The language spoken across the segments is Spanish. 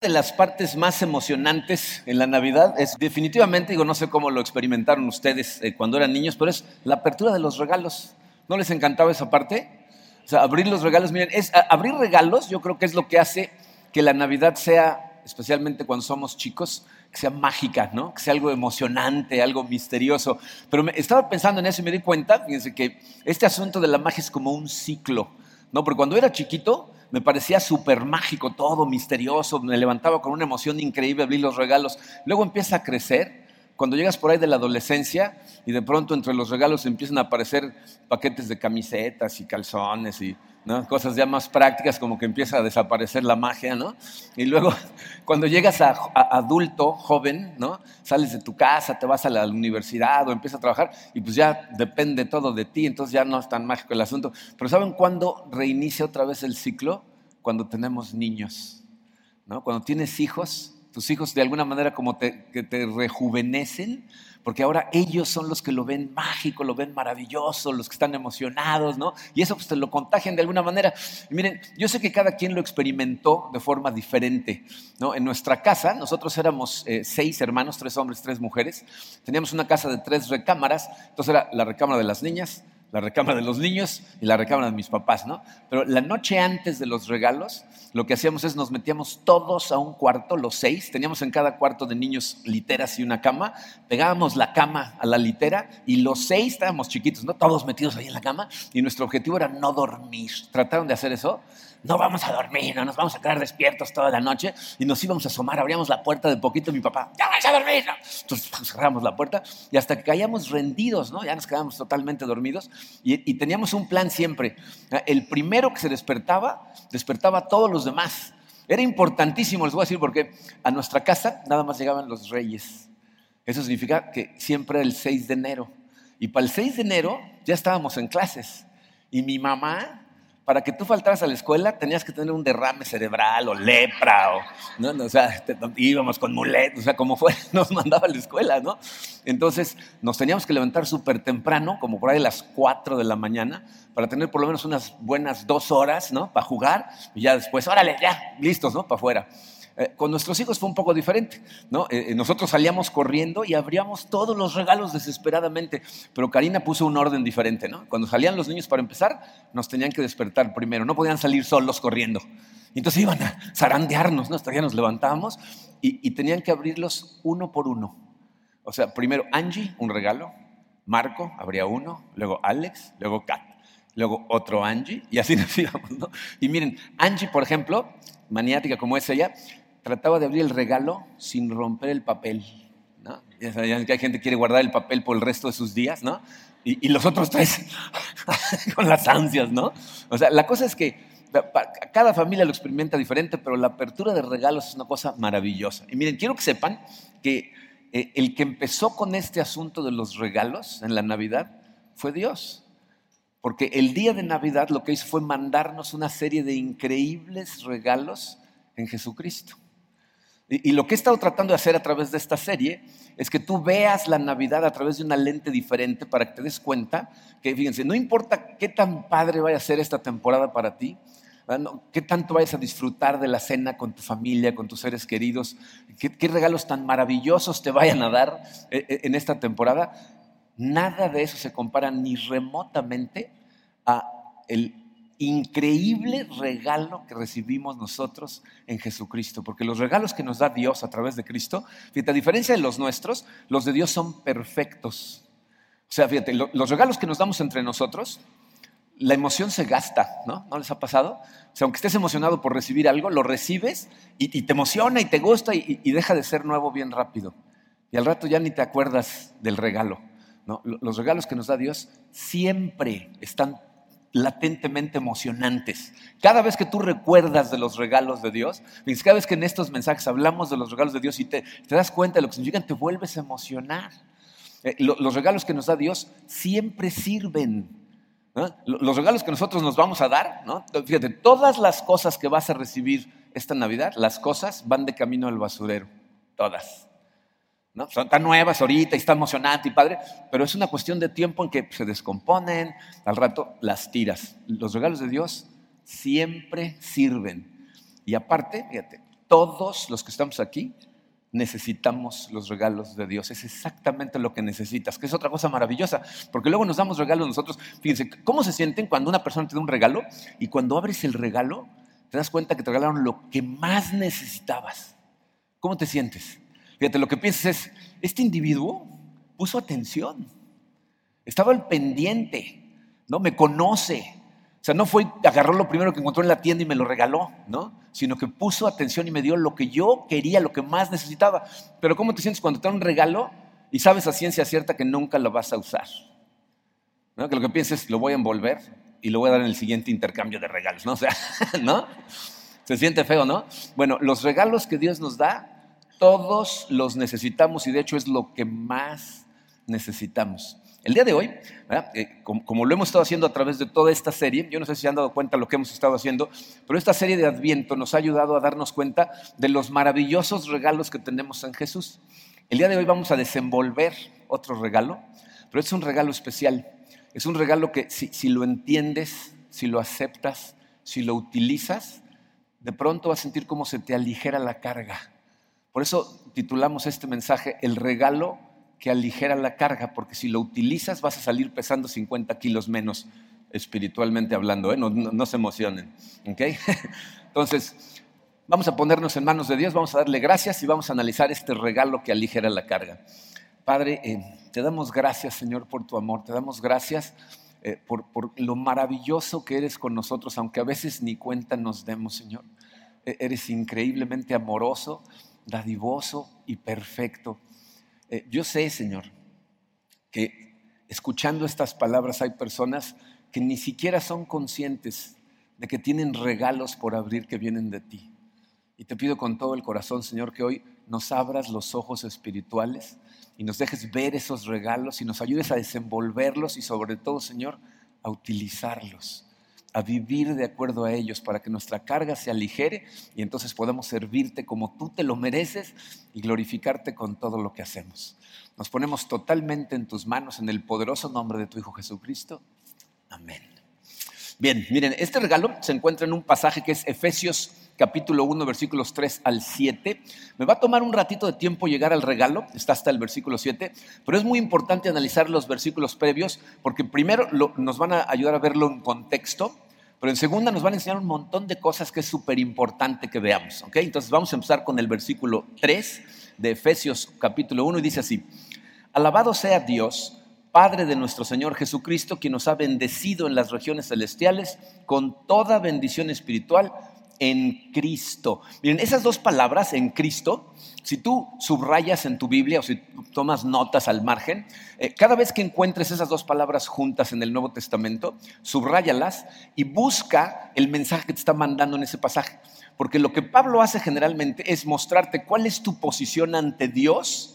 de las partes más emocionantes en la Navidad es definitivamente, digo, no sé cómo lo experimentaron ustedes eh, cuando eran niños, pero es la apertura de los regalos. ¿No les encantaba esa parte? O sea, abrir los regalos, miren, es, abrir regalos yo creo que es lo que hace que la Navidad sea, especialmente cuando somos chicos, que sea mágica, ¿no? Que sea algo emocionante, algo misterioso. Pero estaba pensando en eso y me di cuenta, fíjense que este asunto de la magia es como un ciclo, ¿no? Porque cuando era chiquito, me parecía súper mágico, todo misterioso, me levantaba con una emoción increíble abrir los regalos. Luego empieza a crecer, cuando llegas por ahí de la adolescencia y de pronto entre los regalos empiezan a aparecer paquetes de camisetas y calzones y cosas ya más prácticas, como que empieza a desaparecer la magia, ¿no? Y luego, cuando llegas a, adulto, joven, ¿no? Sales de tu casa, te vas a la universidad o empiezas a trabajar y pues ya depende todo de ti, entonces ya no es tan mágico el asunto. Pero ¿saben cuándo reinicia otra vez el ciclo? Cuando tenemos niños, ¿no? Cuando tienes hijos, tus hijos de alguna manera como que te rejuvenecen porque ahora ellos son los que lo ven mágico, lo ven maravilloso, los que están emocionados, ¿no? Y eso pues te lo contagian de alguna manera. Y miren, yo sé que cada quien lo experimentó de forma diferente, ¿no? En nuestra casa, nosotros éramos eh, seis hermanos, tres hombres, tres mujeres, teníamos una casa de tres recámaras, entonces era la recámara de las niñas, la recámara de los niños y la recámara de mis papás, ¿no? Pero la noche antes de los regalos, lo que hacíamos es nos metíamos todos a un cuarto, los seis, teníamos en cada cuarto de niños literas y una cama, pegábamos la cama a la litera y los seis estábamos chiquitos, ¿no? Todos metidos ahí en la cama y nuestro objetivo era no dormir. ¿Trataron de hacer eso? No vamos a dormir, no nos vamos a quedar despiertos toda la noche y nos íbamos a asomar, abríamos la puerta de poquito y mi papá, ya vamos a dormir. Entonces pues, cerramos la puerta y hasta que caíamos rendidos, ¿no? ya nos quedamos totalmente dormidos y, teníamos un plan siempre. El primero que se despertaba, despertaba a todos los demás. Era importantísimo, les voy a decir, porque a nuestra casa nada más llegaban los reyes. Eso significa que siempre el 6 de enero. Y para el 6 de enero ya estábamos en clases. Y mi mamá para que tú faltaras a la escuela tenías que tener un derrame cerebral o lepra, o, ¿no? o sea, íbamos con muletos, o sea, como fuera, nos mandaba a la escuela, ¿no? Entonces nos teníamos que levantar súper temprano, como por ahí a las 4 de la mañana, para tener por lo menos unas buenas dos horas, ¿no? Para jugar, y ya después, órale, ya, listos, ¿no? Para afuera. Eh, con nuestros hijos fue un poco diferente, ¿no? Eh, eh, nosotros salíamos corriendo y abríamos todos los regalos desesperadamente, pero Karina puso un orden diferente, ¿no? Cuando salían los niños para empezar, nos tenían que despertar primero, no podían salir solos corriendo. entonces iban a zarandearnos, ¿no? Hasta ya nos levantábamos y, y tenían que abrirlos uno por uno. O sea, primero Angie, un regalo, Marco, abría uno, luego Alex, luego Kat, luego otro Angie, y así nos íbamos, ¿no? Y miren, Angie, por ejemplo, maniática como es ella, trataba de abrir el regalo sin romper el papel. ¿no? Ya saben que hay gente que quiere guardar el papel por el resto de sus días, ¿no? Y, los otros tres con las ansias, ¿no? O sea, la cosa es que cada familia lo experimenta diferente, pero la apertura de regalos es una cosa maravillosa. Y miren, quiero que sepan que eh, el que empezó con este asunto de los regalos en la Navidad fue Dios. Porque el día de Navidad lo que hizo fue mandarnos una serie de increíbles regalos en Jesucristo. Y, lo que he estado tratando de hacer a través de esta serie es que tú veas la Navidad a través de una lente diferente para que te des cuenta que, fíjense, no importa qué tan padre vaya a ser esta temporada para ti, qué tanto vayas a disfrutar de la cena con tu familia, con tus seres queridos, qué, qué regalos tan maravillosos te vayan a dar eh, eh, en esta temporada, nada de eso se compara ni remotamente a el increíble regalo que recibimos nosotros en Jesucristo, porque los regalos que nos da Dios a través de Cristo, fíjate, a diferencia de los nuestros, los de Dios son perfectos. O sea, fíjate, los regalos que nos damos entre nosotros, la emoción se gasta, ¿no? ¿No les ha pasado? O sea, aunque estés emocionado por recibir algo, lo recibes y, te emociona y te gusta y, deja de ser nuevo bien rápido. Y al rato ya ni te acuerdas del regalo. ¿no? Los regalos que nos da Dios siempre están latentemente emocionantes. Cada vez que tú recuerdas de los regalos de Dios, cada vez que en estos mensajes hablamos de los regalos de Dios y te, das cuenta de lo que significan, te vuelves a emocionar. Eh, los regalos que nos da Dios siempre sirven. Los regalos que nosotros nos vamos a dar, ¿no? fíjate, todas las cosas que vas a recibir esta Navidad, las cosas van de camino al basurero, todas. Son tan nuevas ahorita y están emocionantes y padre, pero es una cuestión de tiempo en que se descomponen, al rato las tiras. Los regalos de Dios siempre sirven. Y aparte, fíjate, todos los que estamos aquí necesitamos los regalos de Dios. Es exactamente lo que necesitas, que es otra cosa maravillosa, porque luego nos damos regalos nosotros. Fíjense, ¿cómo se sienten cuando una persona te da un regalo y cuando abres el regalo te das cuenta que te regalaron lo que más necesitabas? ¿Cómo te sientes? Fíjate, lo que piensas es, este individuo puso atención, estaba al pendiente, ¿no? Me conoce, o sea, no fue, agarró lo primero que encontró en la tienda y me lo regaló, ¿no? Sino que puso atención y me dio lo que yo quería, lo que más necesitaba. Pero ¿cómo te sientes cuando te da un regalo y sabes a ciencia cierta que nunca lo vas a usar? ¿No? Que lo que piensas es, lo voy a envolver y lo voy a dar en el siguiente intercambio de regalos, ¿no? O sea, ¿no? Se siente feo, ¿no? Bueno, los regalos que Dios nos da, todos los necesitamos y de hecho es lo que más necesitamos. El día de hoy, eh, como, lo hemos estado haciendo a través de toda esta serie, yo no sé si se han dado cuenta de lo que hemos estado haciendo, pero esta serie de Adviento nos ha ayudado a darnos cuenta de los maravillosos regalos que tenemos en Jesús. El día de hoy vamos a desenvolver otro regalo, pero es un regalo especial. Es un regalo que si, lo entiendes, si lo aceptas, si lo utilizas, de pronto vas a sentir cómo se te aligera la carga. Por eso titulamos este mensaje El regalo que aligera la carga, porque si lo utilizas vas a salir pesando 50 kilos menos espiritualmente hablando, ¿eh? no, se emocionen. Entonces, vamos a ponernos en manos de Dios, vamos a darle gracias y vamos a analizar este regalo que aligera la carga. Padre, eh, te damos gracias, Señor, por tu amor, te damos gracias eh, por, por, lo maravilloso que eres con nosotros, aunque a veces ni cuenta nos demos, Señor. E, eres increíblemente amoroso, dadivoso y perfecto. Eh, yo sé, Señor, que escuchando estas palabras hay personas que ni siquiera son conscientes de que tienen regalos por abrir que vienen de ti. Y te pido con todo el corazón, Señor, que hoy nos abras los ojos espirituales y nos dejes ver esos regalos y nos ayudes a desenvolverlos y sobre todo, Señor, a utilizarlos a vivir de acuerdo a ellos para que nuestra carga se aligere y entonces podamos servirte como tú te lo mereces y glorificarte con todo lo que hacemos. Nos ponemos totalmente en tus manos en el poderoso nombre de tu Hijo Jesucristo. Amén. Bien, miren, este regalo se encuentra en un pasaje que es Efesios capítulo 1, versículos 3 al 7. Me va a tomar un ratito de tiempo llegar al regalo, está hasta el versículo 7, pero es muy importante analizar los versículos previos porque primero nos van a ayudar a verlo en contexto, pero en segunda nos van a enseñar un montón de cosas que es súper importante que veamos. Entonces vamos a empezar con el versículo 3 de Efesios capítulo 1 y dice así, alabado sea Dios. Padre de nuestro Señor Jesucristo, quien nos ha bendecido en las regiones celestiales con toda bendición espiritual en Cristo. Miren, esas dos palabras, en Cristo, si tú subrayas en tu Biblia o si tomas notas al margen, eh, cada vez que encuentres esas dos palabras juntas en el Nuevo Testamento, subrayalas y busca el mensaje que te está mandando en ese pasaje. Porque lo que Pablo hace generalmente es mostrarte cuál es tu posición ante Dios,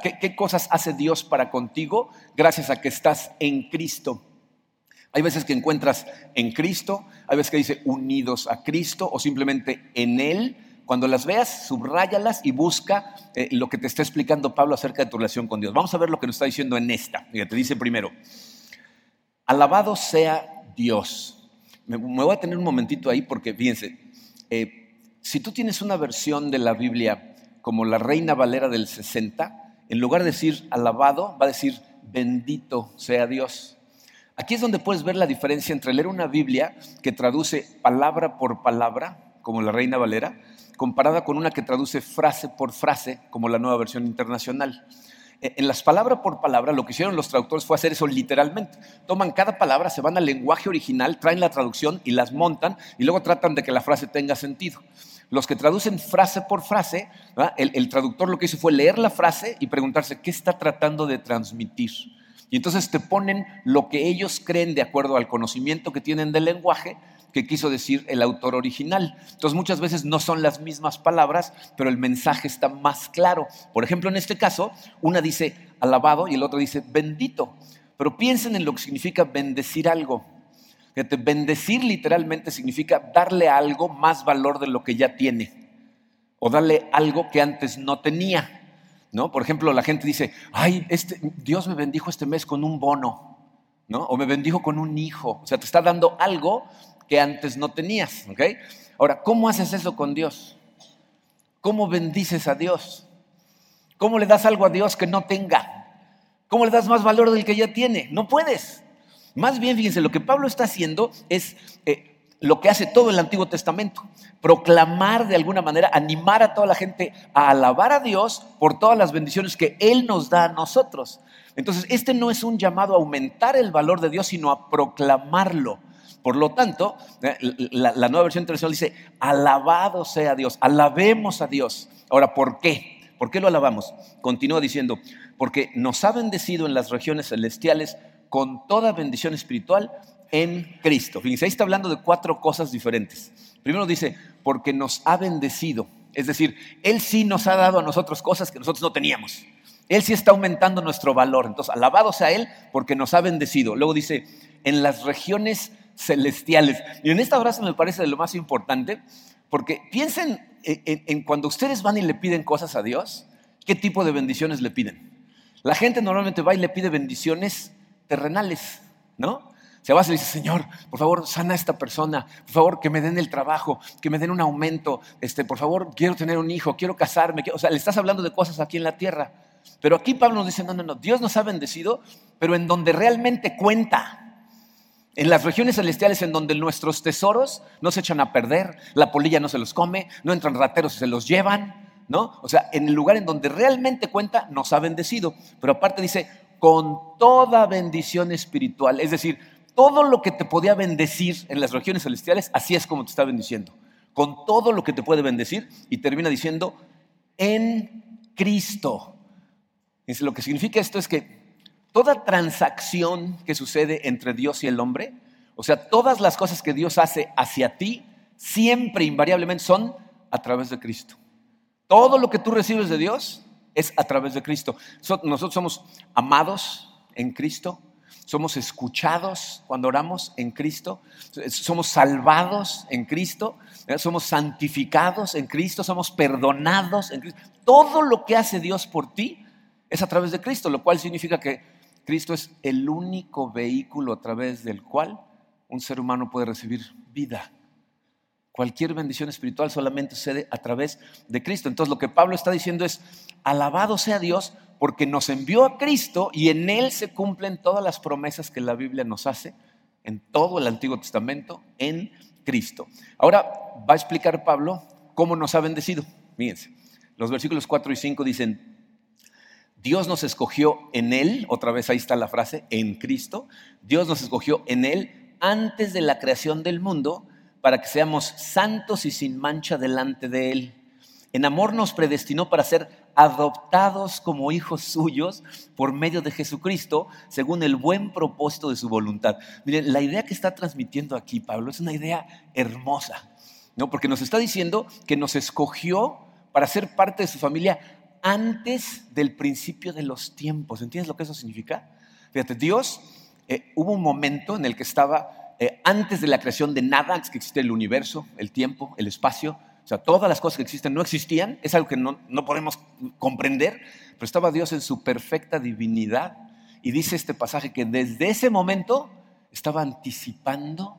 ¿Qué, ¿Qué cosas hace Dios para contigo gracias a que estás en Cristo. Hay veces que encuentras en Cristo, hay veces que dice unidos a Cristo o simplemente en Él. Cuando las veas, subráyalas y busca eh, lo que te está explicando Pablo acerca de tu relación con Dios. Vamos a ver lo que nos está diciendo en esta. te dice primero, alabado sea Dios. Me, voy a tener un momentito ahí porque fíjense, eh, si tú tienes una versión de la Biblia como la Reina Valera del 60, en lugar de decir alabado, va a decir bendito sea Dios. Aquí es donde puedes ver la diferencia entre leer una Biblia que traduce palabra por palabra, como la Reina Valera, comparada con una que traduce frase por frase, como la nueva versión internacional. E, en las palabras por palabra, lo que hicieron los traductores fue hacer eso literalmente. Toman cada palabra, se van al lenguaje original, traen la traducción y las montan y luego tratan de que la frase tenga sentido. Los que traducen frase por frase, el, el traductor lo que hizo fue leer la frase y preguntarse qué está tratando de transmitir. Y entonces te ponen lo que ellos creen de acuerdo al conocimiento que tienen del lenguaje que quiso decir el autor original. Entonces muchas veces no son las mismas palabras, pero el mensaje está más claro. Por ejemplo, en este caso, una dice alabado y el otro dice bendito. Pero piensen en lo que significa bendecir algo. bendecir literalmente significa darle a algo más valor de lo que ya tiene o darle algo que antes no tenía. ¿No? Por ejemplo, la gente dice, ay, este, Dios me bendijo este mes con un bono, ¿no? O me bendijo con un hijo. O sea, te está dando algo que antes no tenías, ¿ok? Ahora, ¿cómo haces eso con Dios? ¿cómo bendices a Dios? ¿Cómo le das algo a Dios que no tenga? ¿Cómo le das más valor del que ya tiene? No puedes. Más bien, fíjense, lo que Pablo está haciendo es eh, lo que hace todo el Antiguo Testamento. Proclamar de alguna manera, animar a toda la gente a alabar a Dios por todas las bendiciones que Él nos da a nosotros. Entonces, este no es un llamado a aumentar el valor de Dios, sino a proclamarlo. Por lo tanto, eh, la, nueva versión internacional dice, alabado sea Dios, alabemos a Dios. Ahora, ¿por qué? ¿Por qué lo alabamos? Continúa diciendo, porque nos ha bendecido en las regiones celestiales con toda bendición espiritual en Cristo. Fíjense, ahí está hablando de cuatro cosas diferentes. Primero dice, porque nos ha bendecido. Es decir, Él sí nos ha dado a nosotros cosas que nosotros no teníamos. Él sí está aumentando nuestro valor. Entonces, alabado sea Él porque nos ha bendecido. Luego dice, en las regiones celestiales. Y en esta frase me parece de lo más importante, porque piensen en, en cuando ustedes van y le piden cosas a Dios, ¿qué tipo de bendiciones le piden? La gente normalmente va y le pide bendiciones terrenales, ¿no? Se va y dice, Señor, por favor, sana a esta persona, por favor, que me den el trabajo, que me den un aumento, este, por favor, quiero tener un hijo, quiero casarme. O sea, le estás hablando de cosas aquí en la tierra. Pero aquí Pablo nos dice, no, no, no, Dios nos ha bendecido, pero en donde realmente cuenta. En las regiones celestiales en donde nuestros tesoros no se echan a perder, la polilla no se los come, no entran rateros y se los llevan, ¿no? O sea, en el lugar en donde realmente cuenta, nos ha bendecido. Pero aparte dice, con toda bendición espiritual. Es decir, todo lo que te podía bendecir en las regiones celestiales, así es como te está bendiciendo. Con todo lo que te puede bendecir y termina diciendo, en Cristo. lo que significa esto es que toda transacción que sucede entre Dios y el hombre, o sea, todas las cosas que Dios hace hacia ti, siempre invariablemente son a través de Cristo. Todo lo que tú recibes de Dios es a través de Cristo. Nosotros somos amados en Cristo, somos escuchados cuando oramos en Cristo, somos salvados en Cristo, ¿eh? somos santificados en Cristo, somos perdonados en Cristo. Todo lo que hace Dios por ti es a través de Cristo, lo cual significa que Cristo es el único vehículo a través del cual un ser humano puede recibir vida. Cualquier bendición espiritual solamente sucede a través de Cristo. Entonces lo que Pablo está diciendo es, alabado sea Dios porque nos envió a Cristo y en Él se cumplen todas las promesas que la Biblia nos hace en todo el Antiguo Testamento, en Cristo. Ahora va a explicar Pablo cómo nos ha bendecido. Fíjense, los versículos 4 y 5 dicen, Dios nos escogió en Él, otra vez ahí está la frase, en Cristo, Dios nos escogió en Él antes de la creación del mundo para que seamos santos y sin mancha delante de Él. En amor nos predestinó para ser adoptados como hijos suyos por medio de Jesucristo, según el buen propósito de su voluntad. Miren, la idea que está transmitiendo aquí Pablo es una idea hermosa, ¿no? Porque nos está diciendo que nos escogió para ser parte de su familia antes del principio de los tiempos. ¿Entiendes lo que eso significa? Fíjate, Dios, eh, hubo un momento en el que estaba eh, antes de la creación de nada, antes que existe el universo, el tiempo, el espacio, o sea, todas las cosas que existen no existían, es algo que no, podemos comprender, pero estaba Dios en su perfecta divinidad. Y dice este pasaje que desde ese momento estaba anticipando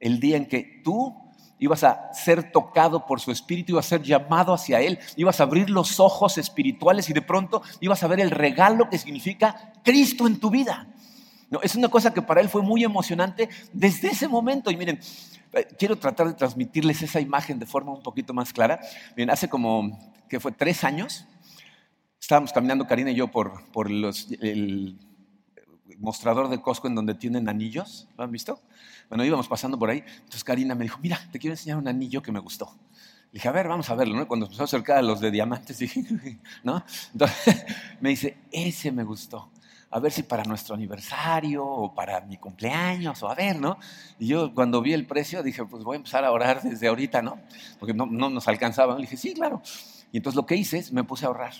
el día en que tú ibas a ser tocado por su espíritu, ibas a ser llamado hacia él, ibas a abrir los ojos espirituales y de pronto ibas a ver el regalo que significa Cristo en tu vida. No, es una cosa que para él fue muy emocionante desde ese momento. Y miren, quiero tratar de transmitirles esa imagen de forma un poquito más clara. Bien, hace como, que fue tres años, estábamos caminando Karina y yo por, por los, el mostrador de Costco en donde tienen anillos, ¿lo han visto? Bueno, íbamos pasando por ahí, entonces Karina me dijo, mira, te quiero enseñar un anillo que me gustó. Le dije, a ver, vamos a verlo, ¿no? Cuando empezó a acercar a los de diamantes, ¿no? Entonces me dice, ese me gustó a ver si para nuestro aniversario o para mi cumpleaños o a ver, ¿no? Y yo cuando vi el precio dije, pues voy a empezar a orar desde ahorita, ¿no? Porque no, no nos alcanzaba. Le dije, sí, claro. Y entonces lo que hice es me puse a ahorrar.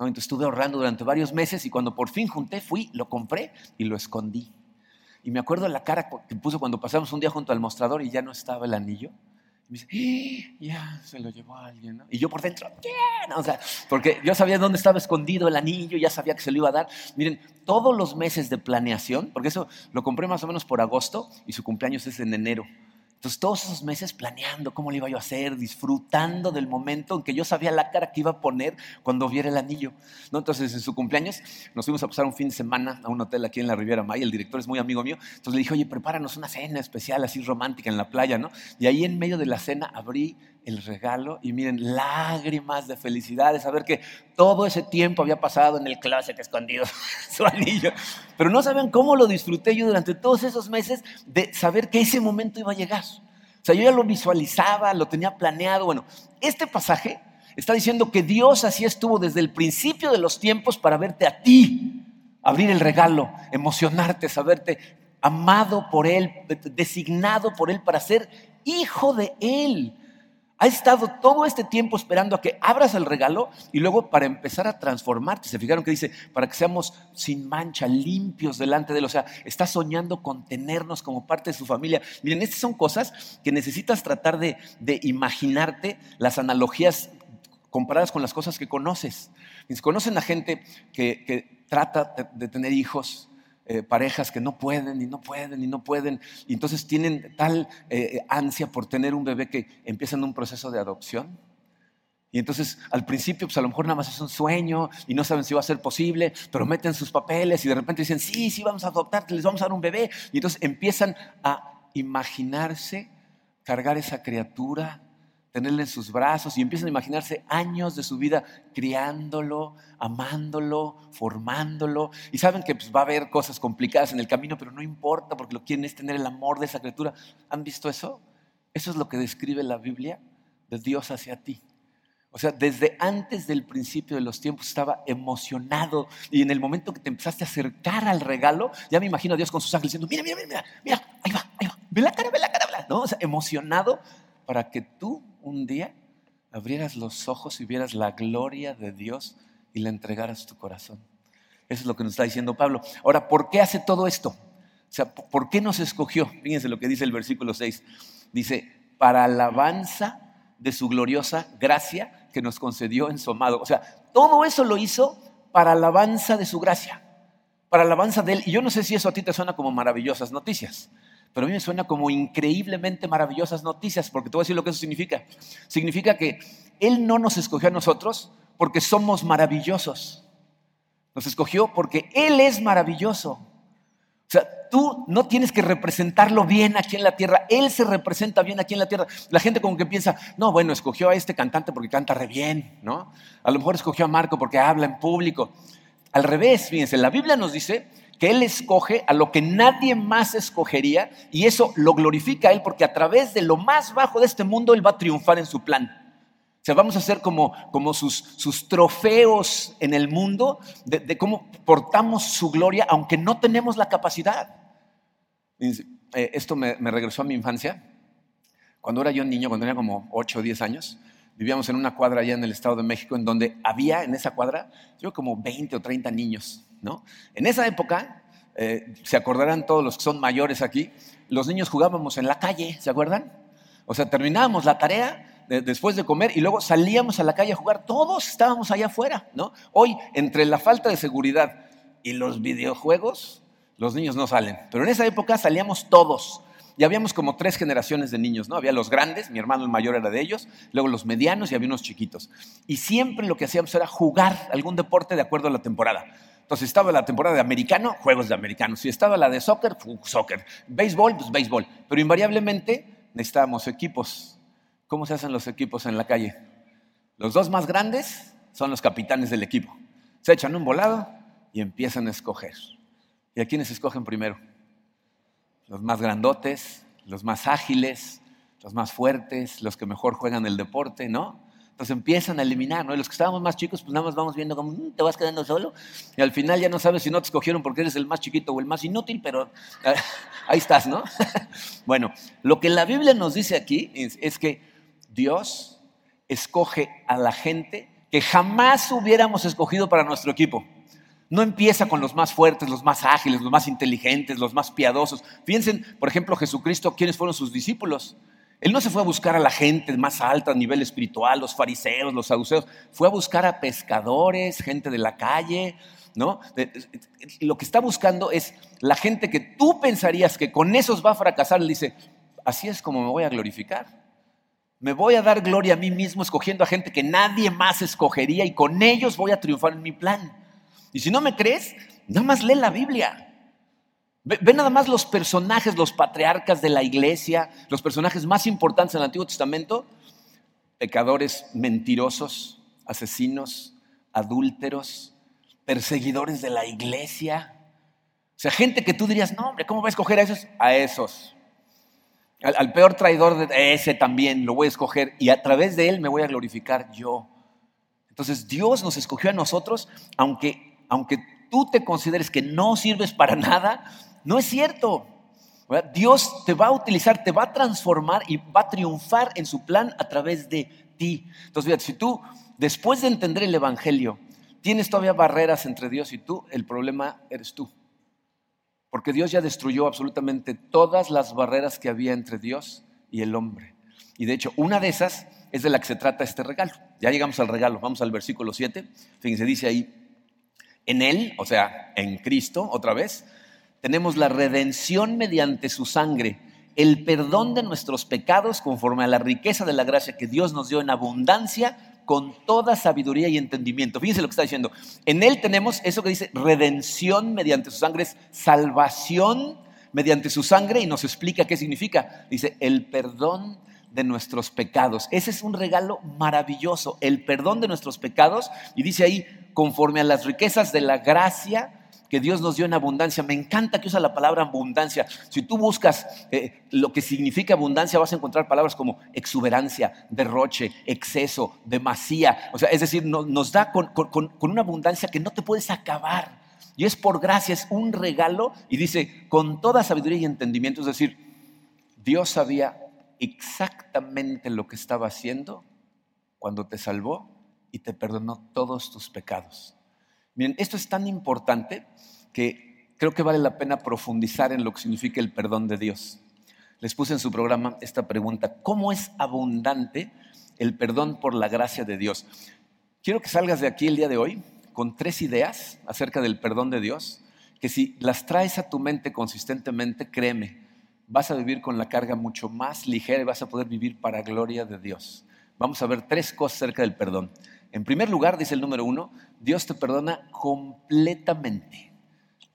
¿no? Entonces estuve ahorrando durante varios meses y cuando por fin junté, fui, lo compré y lo escondí. Y me acuerdo la cara que puso cuando pasamos un día junto al mostrador y ya no estaba el anillo. Me dice, ¡Eh! ya se lo llevó a alguien, ¿no? Y yo por dentro, ¿quién? O sea, porque yo sabía dónde estaba escondido el anillo, ya sabía que se lo iba a dar. Miren, todos los meses de planeación, porque eso lo compré más o menos por agosto y su cumpleaños es en enero. Entonces, todos esos meses planeando cómo le iba yo a hacer, disfrutando del momento en que yo sabía la cara que iba a poner cuando viera el anillo. ¿no? Entonces, en su cumpleaños nos fuimos a pasar un fin de semana a un hotel aquí en la Riviera Maya. El director es muy amigo mío. Entonces le dije, oye, prepáranos una cena especial, así romántica en la playa, ¿no? Y ahí en medio de la cena abrí el regalo y miren, lágrimas de felicidad de saber que todo ese tiempo había pasado en el closet escondido su anillo. Pero no saben cómo lo disfruté yo durante todos esos meses de saber que ese momento iba a llegar. O sea, yo ya lo visualizaba, lo tenía planeado. Bueno, este pasaje está diciendo que Dios así estuvo desde el principio de los tiempos para verte a ti, abrir el regalo, emocionarte, saberte amado por Él, designado por Él para ser hijo de Él ha estado todo este tiempo esperando a que abras el regalo y luego para empezar a transformarte. Se fijaron que dice, para que seamos sin mancha, limpios delante de él. O sea, está soñando con tenernos como parte de su familia. Miren, estas son cosas que necesitas tratar de, imaginarte las analogías comparadas con las cosas que conoces. Conocen a gente que, que trata de tener hijos, eh, parejas que no pueden y no pueden y no pueden, y entonces tienen tal eh, ansia por tener un bebé que empiezan un proceso de adopción. Y entonces al principio pues a lo mejor nada más es un sueño y no saben si va a ser posible, pero meten sus papeles y de repente dicen, sí, sí, vamos a adoptarte, les vamos a dar un bebé. Y entonces empiezan a imaginarse cargar esa criatura tenerle en sus brazos y empiezan a imaginarse años de su vida criándolo, amándolo, formándolo. Y saben que pues, va a haber cosas complicadas en el camino, pero no importa porque lo que quieren es tener el amor de esa criatura. ¿Han visto eso? Eso es lo que describe la Biblia de Dios hacia ti. O sea, desde antes del principio de los tiempos estaba emocionado y en el momento que te empezaste a acercar al regalo, ya me imagino a Dios con sus ángeles diciendo, mira, mira, mira, mira, ahí va, ahí va, ve la cara, ve la cara, ve la. ¿no? O sea, emocionado para que tú un día abrieras los ojos y vieras la gloria de Dios y le entregaras tu corazón. Eso es lo que nos está diciendo Pablo. Ahora, ¿por qué hace todo esto? O sea, ¿por qué nos escogió? Fíjense lo que dice el versículo 6. Dice, para alabanza de su gloriosa gracia que nos concedió en su amado. O sea, todo eso lo hizo para alabanza de su gracia, para alabanza de él. Y yo no sé si eso a ti te suena como maravillosas noticias. Pero a mí me suena como increíblemente maravillosas noticias, porque te voy a decir lo que eso significa. Significa que Él no nos escogió a nosotros porque somos maravillosos. Nos escogió porque Él es maravilloso. O sea, tú no tienes que representarlo bien aquí en la tierra. Él se representa bien aquí en la tierra. La gente como que piensa, no, bueno, escogió a este cantante porque canta re bien, ¿no? A lo mejor escogió a Marco porque habla en público. Al revés, fíjense, la Biblia nos dice que Él escoge a lo que nadie más escogería y eso lo glorifica a Él porque a través de lo más bajo de este mundo Él va a triunfar en su plan. O sea, vamos a ser como, como sus, sus, trofeos en el mundo de, cómo portamos su gloria aunque no tenemos la capacidad. Eh, esto me, regresó a mi infancia. Cuando era yo niño, cuando tenía como 8 o 10 años, vivíamos en una cuadra allá en el Estado de México en donde había en esa cuadra, yo como 20 o 30 niños en esa época, eh, se acordarán todos los que son mayores aquí, los niños jugábamos en la calle, ¿se acuerdan? O sea, terminábamos la tarea después de comer y luego salíamos a la calle a jugar, todos estábamos allá afuera, ¿no? Hoy, entre la falta de seguridad y los videojuegos, los niños no salen, pero en esa época salíamos todos. Y habíamos como tres generaciones de niños, ¿no? Había los grandes, mi hermano el mayor era de ellos, luego los medianos y había unos chiquitos. Y siempre lo que hacíamos era jugar algún deporte de acuerdo a la temporada. Entonces estaba la temporada de americano, juegos de americano. Si estaba la de soccer, soccer. Béisbol, pues béisbol. Pero invariablemente necesitábamos equipos. ¿Cómo se hacen los equipos en la calle? Los dos más grandes son los capitanes del equipo. Se echan un volado y empiezan a escoger. ¿Y a quiénes escogen primero? Los más grandotes, los más ágiles, los más fuertes, los que mejor juegan el deporte, ¿no? Entonces empiezan a eliminar, ¿no? Y los que estábamos más chicos, pues nada más vamos viendo como mm, te vas quedando solo. Y al final ya no sabes si no te escogieron porque eres el más chiquito o el más inútil, pero ah, ahí estás, ¿no? bueno, lo que la Biblia nos dice aquí es, que Dios escoge a la gente que jamás hubiéramos escogido para nuestro equipo. No empieza con los más fuertes, los más ágiles, los más inteligentes, los más piadosos. Piensen, por ejemplo, Jesucristo, ¿quiénes fueron sus discípulos? Él no se fue a buscar a la gente más alta a nivel espiritual, los fariseos, los saduceos, fue a buscar a pescadores, gente de la calle, ¿no? Lo que está buscando es la gente que tú pensarías que con esos va a fracasar, le dice, así es como me voy a glorificar. Me voy a dar gloria a mí mismo escogiendo a gente que nadie más escogería y con ellos voy a triunfar en mi plan. Y si no me crees, nada más lee la Biblia. Ve, nada más los personajes, los patriarcas de la iglesia, los personajes más importantes en el Antiguo Testamento, pecadores mentirosos, asesinos, adúlteros, perseguidores de la iglesia. O sea, gente que tú dirías, no, hombre, ¿cómo voy a escoger a esos? A esos. Al, peor traidor de ese también lo voy a escoger y a través de él me voy a glorificar yo. Entonces Dios nos escogió a nosotros, aunque, aunque tú te consideres que no sirves para nada, no es cierto. Dios te va a utilizar, te va a transformar y va a triunfar en su plan a través de ti. Entonces, fíjate, si tú, después de entender el Evangelio, tienes todavía barreras entre Dios y tú, el problema eres tú. Porque Dios ya destruyó absolutamente todas las barreras que había entre Dios y el hombre. Y de hecho, una de esas es de la que se trata este regalo. Ya llegamos al regalo, vamos al versículo 7. Fíjense, dice ahí, en Él, o sea, en Cristo, otra vez, tenemos la redención mediante su sangre, el perdón de nuestros pecados conforme a la riqueza de la gracia que Dios nos dio en abundancia con toda sabiduría y entendimiento. Fíjense lo que está diciendo. En Él tenemos eso que dice redención mediante su sangre, es salvación mediante su sangre y nos explica qué significa. Dice el perdón de nuestros pecados. Ese es un regalo maravilloso, el perdón de nuestros pecados. Y dice ahí, conforme a las riquezas de la gracia que Dios nos dio en abundancia. Me encanta que usa la palabra abundancia. Si tú buscas eh, lo que significa abundancia, vas a encontrar palabras como exuberancia, derroche, exceso, demasía. O sea, es decir, nos da con, una abundancia que no te puedes acabar. Y es por gracia, es un regalo. Y dice, con toda sabiduría y entendimiento. Es decir, Dios sabía exactamente lo que estaba haciendo cuando te salvó y te perdonó todos tus pecados. Esto es tan importante que creo que vale la pena profundizar en lo que significa el perdón de Dios. Les puse en su programa esta pregunta, ¿cómo es abundante el perdón por la gracia de Dios? Quiero que salgas de aquí el día de hoy con tres ideas acerca del perdón de Dios, que si las traes a tu mente consistentemente, créeme, vas a vivir con la carga mucho más ligera y vas a poder vivir para gloria de Dios. Vamos a ver tres cosas acerca del perdón. En primer lugar, dice el número uno, Dios te perdona completamente.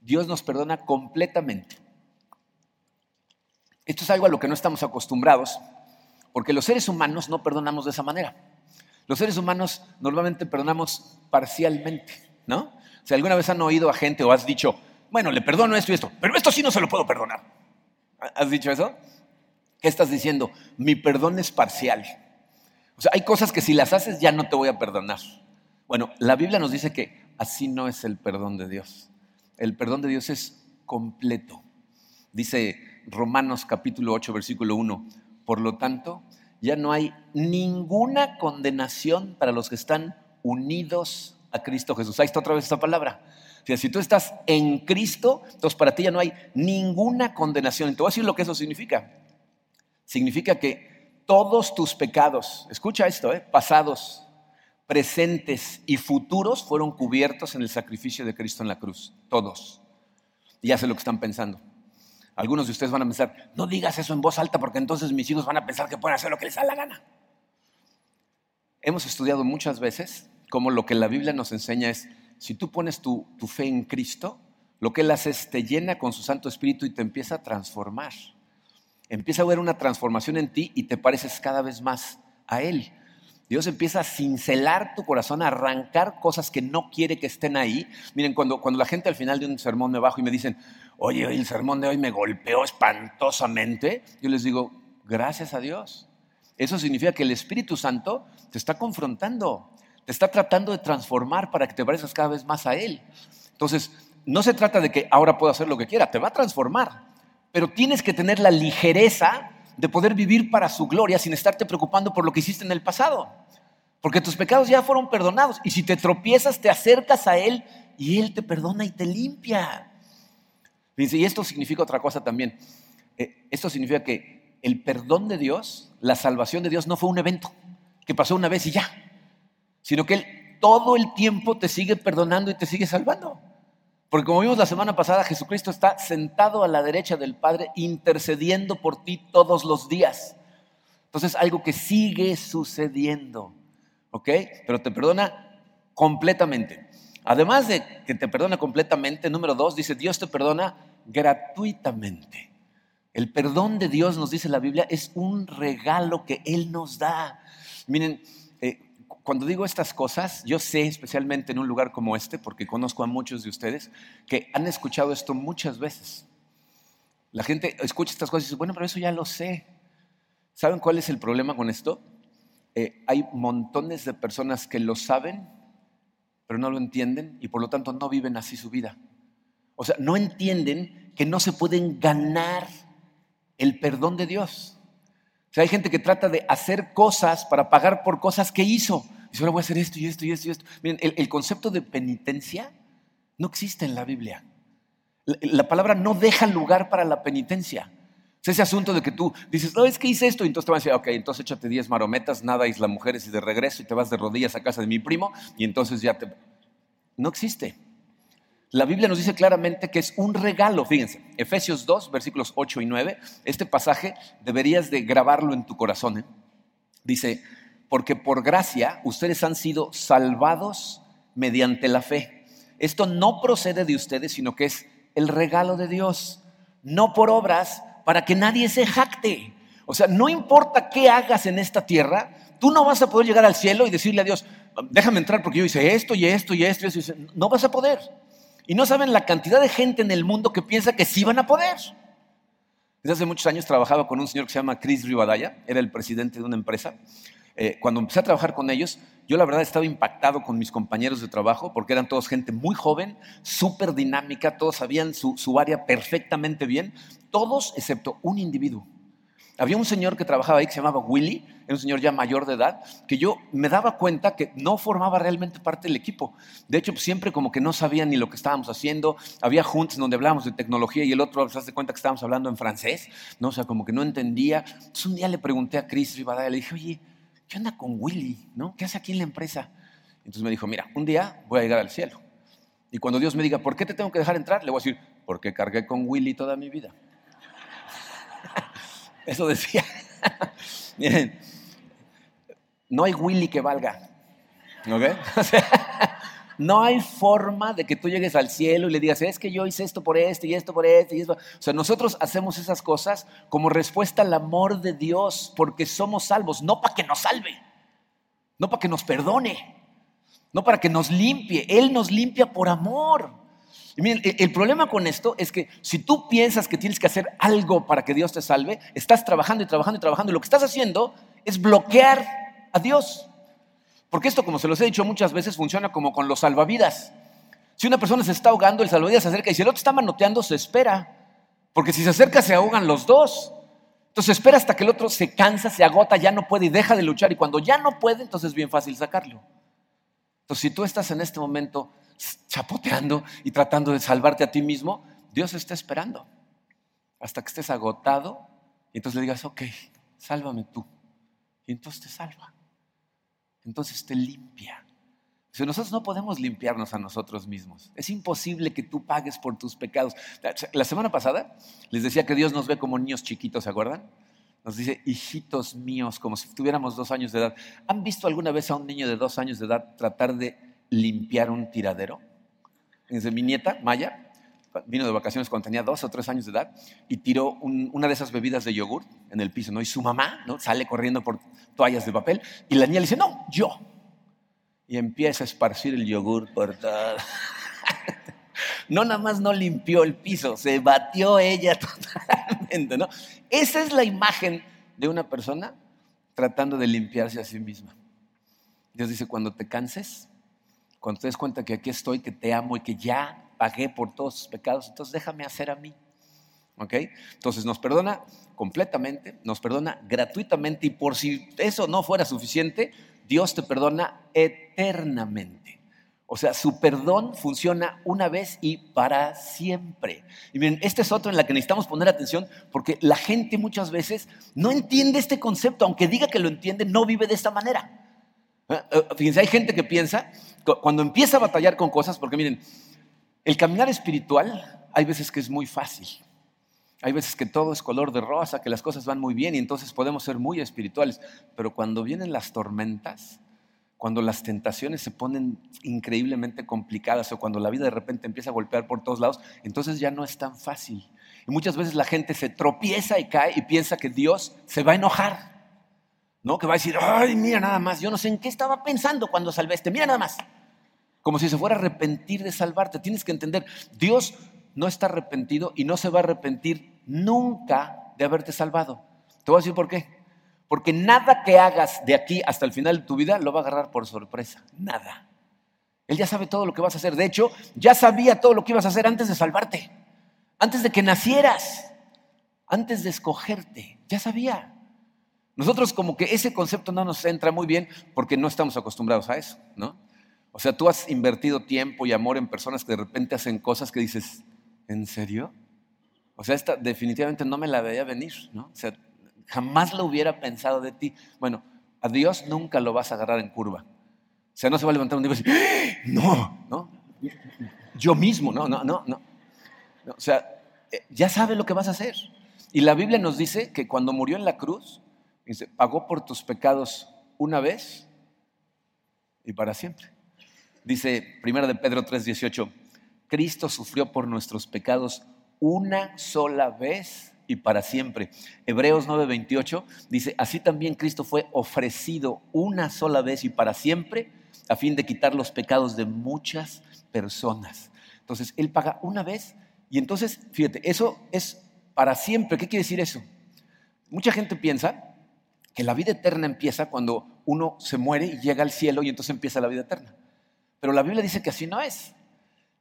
Dios nos perdona completamente. Esto es algo a lo que no estamos acostumbrados, porque los seres humanos no perdonamos de esa manera. Los seres humanos normalmente perdonamos parcialmente, ¿no? Si alguna vez han oído a gente o has dicho, bueno, le perdono esto y esto, pero esto sí no se lo puedo perdonar. ¿Has dicho eso? ¿Qué estás diciendo? Mi perdón es parcial. O sea, hay cosas que si las haces ya no te voy a perdonar. Bueno, la Biblia nos dice que así no es el perdón de Dios. El perdón de Dios es completo. Dice Romanos capítulo 8, versículo 1. Por lo tanto, ya no hay ninguna condenación para los que están unidos a Cristo Jesús. Ahí está otra vez esta palabra. si tú estás en Cristo, entonces para ti ya no hay ninguna condenación. Y te voy a decir lo que eso significa. Significa que todos tus pecados, escucha esto, ¿eh? pasados, presentes y futuros fueron cubiertos en el sacrificio de Cristo en la cruz. Todos. Y ya sé lo que están pensando. Algunos de ustedes van a pensar, no digas eso en voz alta porque entonces mis hijos van a pensar que pueden hacer lo que les da la gana. Hemos estudiado muchas veces cómo lo que la Biblia nos enseña es, si tú pones tu, tu fe en Cristo, lo que Él hace es te llena con su Santo Espíritu y te empieza a transformar empieza a ver una transformación en ti y te pareces cada vez más a Él. Dios empieza a cincelar tu corazón, a arrancar cosas que no quiere que estén ahí. Miren, cuando, cuando la gente al final de un sermón me bajo y me dicen, oye, el sermón de hoy me golpeó espantosamente, yo les digo, gracias a Dios. Eso significa que el Espíritu Santo te está confrontando, te está tratando de transformar para que te parezcas cada vez más a Él. Entonces, no se trata de que ahora puedo hacer lo que quiera, te va a transformar pero tienes que tener la ligereza de poder vivir para su gloria sin estarte preocupando por lo que hiciste en el pasado. Porque tus pecados ya fueron perdonados y si te tropiezas te acercas a Él y Él te perdona y te limpia. y esto significa otra cosa también. Eh, esto significa que el perdón de Dios, la salvación de Dios no fue un evento que pasó una vez y ya, sino que Él todo el tiempo te sigue perdonando y te sigue salvando. Porque como vimos la semana pasada, Jesucristo está sentado a la derecha del Padre intercediendo por ti todos los días. Entonces, algo que sigue sucediendo, ¿ok? Pero te perdona completamente. Además de que te perdona completamente, número dos, dice, Dios te perdona gratuitamente. El perdón de Dios, nos dice la Biblia, es un regalo que Él nos da. Miren, eh, cuando digo estas cosas, yo sé, especialmente en un lugar como este, porque conozco a muchos de ustedes, que han escuchado esto muchas veces. La gente escucha estas cosas y dice, bueno, pero eso ya lo sé. ¿Saben cuál es el problema con esto? Eh, hay montones de personas que lo saben, pero no lo entienden y por lo tanto no viven así su vida. O sea, no entienden que no se pueden ganar el perdón de Dios. Sea, hay gente que trata de hacer cosas para pagar por cosas que hizo. Dice, ahora voy a hacer esto y esto y esto y esto. Miren, el, concepto de penitencia no existe en la Biblia. La, palabra no deja lugar para la penitencia. Es ese asunto de que tú dices, no, es que hice esto, y entonces te van a decir, ok, entonces échate 10 marometas, nada isla mujeres y de regreso, y te vas de rodillas a casa de mi primo, y entonces ya te... No existe. La Biblia nos dice claramente que es un regalo, fíjense, Efesios 2, versículos 8 y 9, este pasaje deberías de grabarlo en tu corazón. ¿eh? Dice, porque por gracia ustedes han sido salvados mediante la fe. Esto no procede de ustedes, sino que es el regalo de Dios, no por obras, para que nadie se jacte. O sea, no importa qué hagas en esta tierra, tú no vas a poder llegar al cielo y decirle a Dios, déjame entrar porque yo hice esto y esto y esto y esto. No vas a poder. Y no saben la cantidad de gente en el mundo que piensa que sí van a poder. Desde hace muchos años trabajaba con un señor que se llama Chris Rivadaya, era el presidente de una empresa. Eh, cuando empecé a trabajar con ellos, yo la verdad estaba impactado con mis compañeros de trabajo porque eran todos gente muy joven, súper dinámica, todos sabían su, su área perfectamente bien, todos excepto un individuo había un señor que trabajaba ahí que se llamaba Willy, era un señor ya mayor de edad, que yo me daba cuenta que no formaba realmente parte del equipo. De hecho, siempre como que no sabía ni lo que estábamos haciendo. Había juntas donde hablábamos de tecnología y el otro se hace cuenta que estábamos hablando en francés, ¿no? O sea, como que no entendía. Entonces un día le pregunté a Chris Rivadavia, le dije, oye, ¿qué onda con Willy? ¿No? ¿Qué hace aquí en la empresa? Entonces me dijo, mira, un día voy a llegar al cielo. Y cuando Dios me diga, ¿por qué te tengo que dejar entrar? Le voy a decir, porque cargué con Willy toda mi vida. Eso decía. Miren, no hay Willy que valga. ¿Ok? no hay forma de que tú llegues al cielo y le digas, es que yo hice esto por esto y esto por esto y esto. O sea, nosotros hacemos esas cosas como respuesta al amor de Dios porque somos salvos, no para que nos salve, no para que nos perdone, no para que nos limpie. Él nos limpia por amor. Y miren, el, problema con esto es que si tú piensas que tienes que hacer algo para que Dios te salve, estás trabajando y trabajando y trabajando y lo que estás haciendo es bloquear a Dios. Porque esto, como se los he dicho muchas veces, funciona como con los salvavidas. Si una persona se está ahogando, el salvavidas se acerca y si el otro está manoteando, se espera. Porque si se acerca, se ahogan los dos. Entonces espera hasta que el otro se cansa, se agota, ya no puede y deja de luchar. Y cuando ya no puede, entonces es bien fácil sacarlo. Entonces, si tú estás en este momento chapoteando y tratando de salvarte a ti mismo, Dios está esperando hasta que estés agotado y entonces le digas, ok, sálvame tú. Y entonces te salva. Entonces te limpia. Si nosotros no podemos limpiarnos a nosotros mismos, es imposible que tú pagues por tus pecados. La semana pasada les decía que Dios nos ve como niños chiquitos, ¿se acuerdan? Nos dice, hijitos míos, como si tuviéramos dos años de edad. ¿Han visto alguna vez a un niño de dos años de edad tratar de limpiar un tiradero. Desde mi nieta, Maya, vino de vacaciones cuando tenía dos o tres años de edad y tiró una de esas bebidas de yogur en el piso, ¿no? Y su mamá, ¿no? Sale corriendo por toallas de papel y la niña le dice, no, yo. Y empieza a esparcir el yogur por todo. No nada más no limpió el piso, se batió ella totalmente, ¿no? Esa es la imagen de una persona tratando de limpiarse a sí misma. Dios dice, cuando te canses, cuando te des cuenta que aquí estoy, que te amo y que ya pagué por todos tus pecados, entonces déjame hacer a mí. ¿Ok? Entonces nos perdona completamente, nos perdona gratuitamente y por si eso no fuera suficiente, Dios te perdona eternamente. O sea, su perdón funciona una vez y para siempre. Y miren, esta es otra en la que necesitamos poner atención porque la gente muchas veces no entiende este concepto, aunque diga que lo entiende, no vive de esta manera. Eh, eh, fíjense, hay gente que piensa, cuando empieza a batallar con cosas, porque miren, El caminar espiritual hay veces que es muy fácil. Hay veces que todo es color de rosa, que las cosas van muy bien y entonces podemos ser muy espirituales. Pero cuando vienen las tormentas, cuando las tentaciones se ponen increíblemente complicadas o cuando la vida de repente empieza a golpear por todos lados, entonces ya no es tan fácil. Y muchas veces la gente se tropieza y cae y piensa que Dios se va a enojar. ¿No? Que va a decir, ay, mira nada más, yo no sé en qué estaba pensando cuando salvé este, mira nada más. Como si se fuera a arrepentir de salvarte. Tienes que entender, Dios no está arrepentido y no se va a arrepentir nunca de haberte salvado. Te voy a decir por qué. Porque nada que hagas de aquí hasta el final de tu vida lo va a agarrar por sorpresa. Nada. Él ya sabe todo lo que vas a hacer. De hecho, ya sabía todo lo que ibas a hacer antes de salvarte. Antes de que nacieras. Antes de escogerte. Ya sabía. Nosotros como que ese concepto no nos entra muy bien porque no estamos acostumbrados a eso, ¿no? O sea, tú has invertido tiempo y amor en personas que de repente hacen cosas que dices, ¿en serio? O sea, esta definitivamente no me la veía venir, ¿no? O sea, jamás lo hubiera pensado de ti. Bueno, a Dios nunca lo vas a agarrar en curva. O sea, no se va a levantar un día y decir, ¡Ah! no, no, yo mismo, no, no, no, no. O sea, eh, ya sabe lo que vas a hacer. Y la Biblia nos dice que cuando murió en la cruz, dice, pagó por tus pecados una vez y para siempre. Dice 1 de Pedro 3:18, Cristo sufrió por nuestros pecados una sola vez y para siempre. Hebreos 9:28 dice, así también Cristo fue ofrecido una sola vez y para siempre a fin de quitar los pecados de muchas personas. Entonces, Él paga una vez y entonces, fíjate, eso es para siempre. ¿Qué quiere decir eso? Mucha gente piensa que la vida eterna empieza cuando uno se muere y llega al cielo y entonces empieza la vida eterna. Pero la Biblia dice que así no es.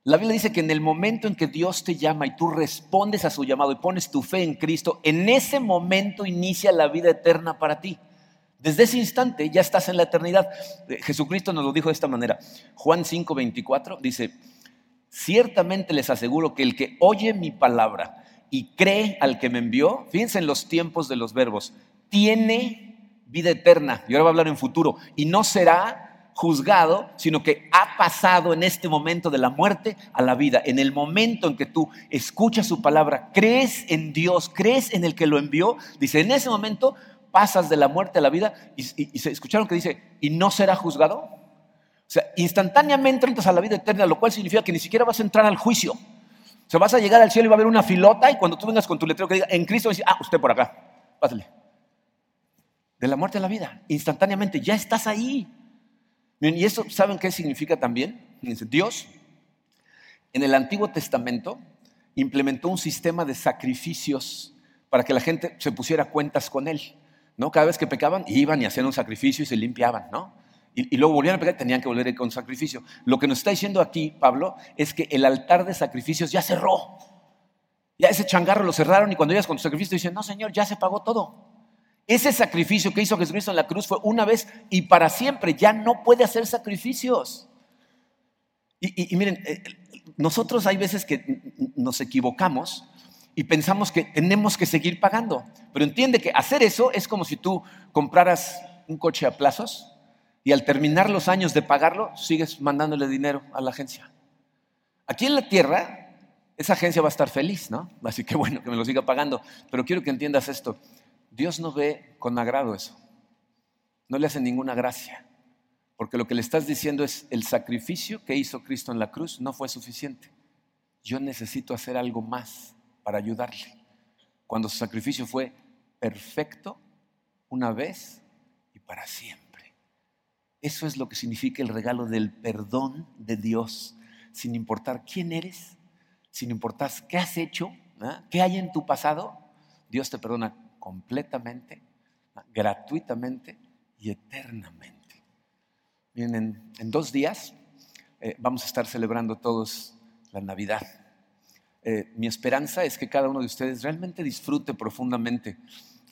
La Biblia dice que en el momento en que Dios te llama y tú respondes a su llamado y pones tu fe en Cristo, en ese momento inicia la vida eterna para ti. Desde ese instante ya estás en la eternidad. Eh, Jesucristo nos lo dijo de esta manera. Juan 5:24 dice, ciertamente les aseguro que el que oye mi palabra y cree al que me envió, fíjense en los tiempos de los verbos, tiene vida eterna. Y ahora va a hablar en futuro. Y no será juzgado, sino que ha pasado en este momento de la muerte a la vida. En el momento en que tú escuchas su palabra, crees en Dios, crees en el que lo envió, dice, en ese momento pasas de la muerte a la vida y, se escucharon que dice, ¿y no será juzgado? O sea, instantáneamente entras a la vida eterna, lo cual significa que ni siquiera vas a entrar al juicio. O sea, vas a llegar al cielo y va a haber una filota y cuando tú vengas con tu letrero que diga, en Cristo, decir, ah, usted por acá, pásale. De la muerte a la vida, instantáneamente, ya estás ahí. Y eso, ¿saben qué significa también? Dios, en el Antiguo Testamento, implementó un sistema de sacrificios para que la gente se pusiera cuentas con él. ¿no? Cada vez que pecaban, iban y hacían un sacrificio y se limpiaban. ¿no? Y, luego volvían a pecar, tenían que volver con sacrificio. Lo que nos está diciendo aquí Pablo es que el altar de sacrificios ya cerró. Ya ese changarro lo cerraron y cuando llegas con tu sacrificio dicen, no, Señor, ya se pagó todo. Ese sacrificio que hizo Jesucristo en la cruz fue una vez y para siempre. Ya no puede hacer sacrificios. Y, miren, eh, nosotros hay veces que nos equivocamos y pensamos que tenemos que seguir pagando. Pero entiende que hacer eso es como si tú compraras un coche a plazos y al terminar los años de pagarlo, sigues mandándole dinero a la agencia. Aquí en la tierra, esa agencia va a estar feliz, ¿no? Así que bueno, que me lo siga pagando. Pero quiero que entiendas esto. Dios no ve con agrado eso. No le hace ninguna gracia. Porque lo que le estás diciendo es, el sacrificio que hizo Cristo en la cruz no fue suficiente. Yo necesito hacer algo más para ayudarle. Cuando su sacrificio fue perfecto una vez y para siempre. Eso es lo que significa el regalo del perdón de Dios, sin importar quién eres, sin importar qué has hecho, ¿ah? qué hay en tu pasado, Dios te perdona completamente, gratuitamente y eternamente. Miren, en, dos días eh, vamos a estar celebrando todos la Navidad. Eh, mi esperanza es que cada uno de ustedes realmente disfrute profundamente,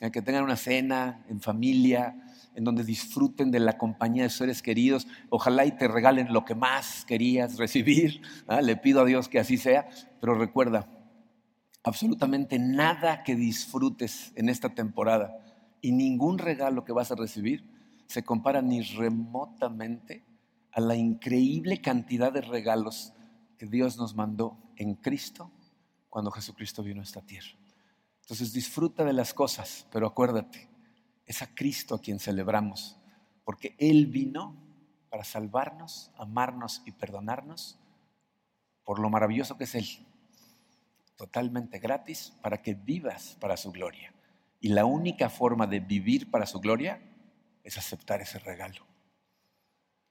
eh, que tengan una cena en familia, en donde disfruten de la compañía de seres queridos. Ojalá y te regalen lo que más querías recibir. ¿ah? Le pido a Dios que así sea, pero recuerda, absolutamente nada que disfrutes en esta temporada y ningún regalo que vas a recibir se compara ni remotamente a la increíble cantidad de regalos que Dios nos mandó en Cristo cuando Jesucristo vino a esta tierra. Entonces disfruta de las cosas, pero acuérdate, es a Cristo a quien celebramos, porque Él vino para salvarnos, amarnos y perdonarnos por lo maravilloso que es Él. Totalmente gratis para que vivas para su gloria. Y la única forma de vivir para su gloria es aceptar ese regalo.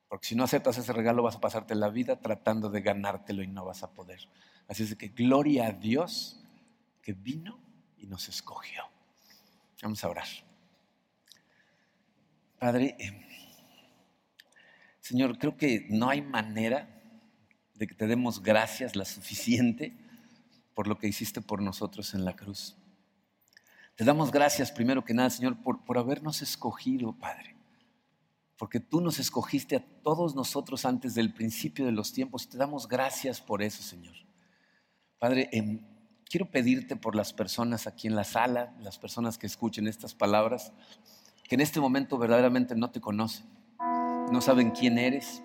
Porque si no aceptas ese regalo vas a pasarte la vida tratando de ganártelo y no vas a poder. Así es que gloria a Dios que vino y nos escogió. Vamos a orar. Padre, eh, Señor, creo que no hay manera de que te demos gracias la suficiente por lo que hiciste por nosotros en la cruz. Te damos gracias primero que nada, Señor, por, por habernos escogido, Padre. Porque tú nos escogiste a todos nosotros antes del principio de los tiempos. Te damos gracias por eso, Señor. Padre, em, quiero pedirte por las personas aquí en la sala, las personas que escuchen estas palabras, que en este momento verdaderamente no te conocen, no saben quién eres,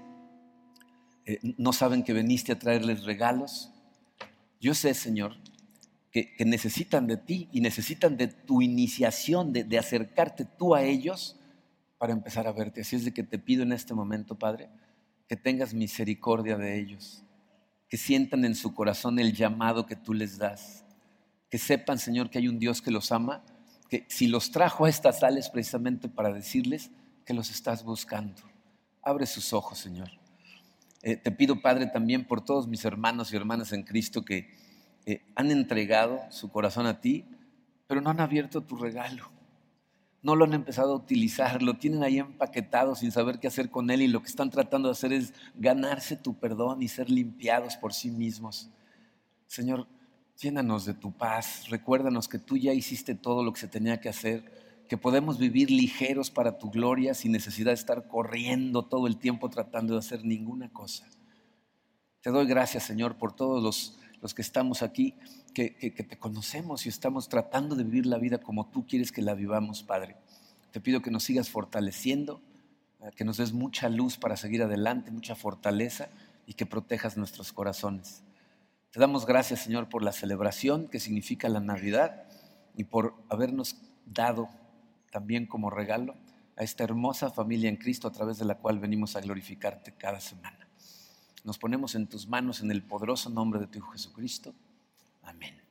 eh, no saben que viniste a traerles regalos. Yo sé, Señor, que, necesitan de ti y necesitan de tu iniciación, de, de acercarte tú a ellos para empezar a verte. Así es de que te pido en este momento, Padre, que tengas misericordia de ellos que sientan en su corazón el llamado que tú les das, que sepan, Señor, que hay un Dios que los ama, que si los trajo a estas sales precisamente para decirles que los estás buscando. Abre sus ojos, Señor. Eh, te pido, Padre, también por todos mis hermanos y hermanas en Cristo que eh, han entregado su corazón a ti, pero no han abierto tu regalo. No lo han empezado a utilizar, lo tienen ahí empaquetado sin saber qué hacer con él y lo que están tratando de hacer es ganarse tu perdón y ser limpiados por sí mismos. Señor, llénanos de tu paz, recuérdanos que tú ya hiciste todo lo que se tenía que hacer, que podemos vivir ligeros para tu gloria sin necesidad de estar corriendo todo el tiempo tratando de hacer ninguna cosa. Te doy gracias, Señor, por todos los, los que estamos aquí que, te conocemos y estamos tratando de vivir la vida como tú quieres que la vivamos, Padre. Te pido que nos sigas fortaleciendo, eh, que nos des mucha luz para seguir adelante, mucha fortaleza y que protejas nuestros corazones. Te damos gracias, Señor, por la celebración que significa la Navidad y por habernos dado también como regalo a esta hermosa familia en Cristo a través de la cual venimos a glorificarte cada semana. Nos ponemos en tus manos en el poderoso nombre de tu Hijo Jesucristo. Amén.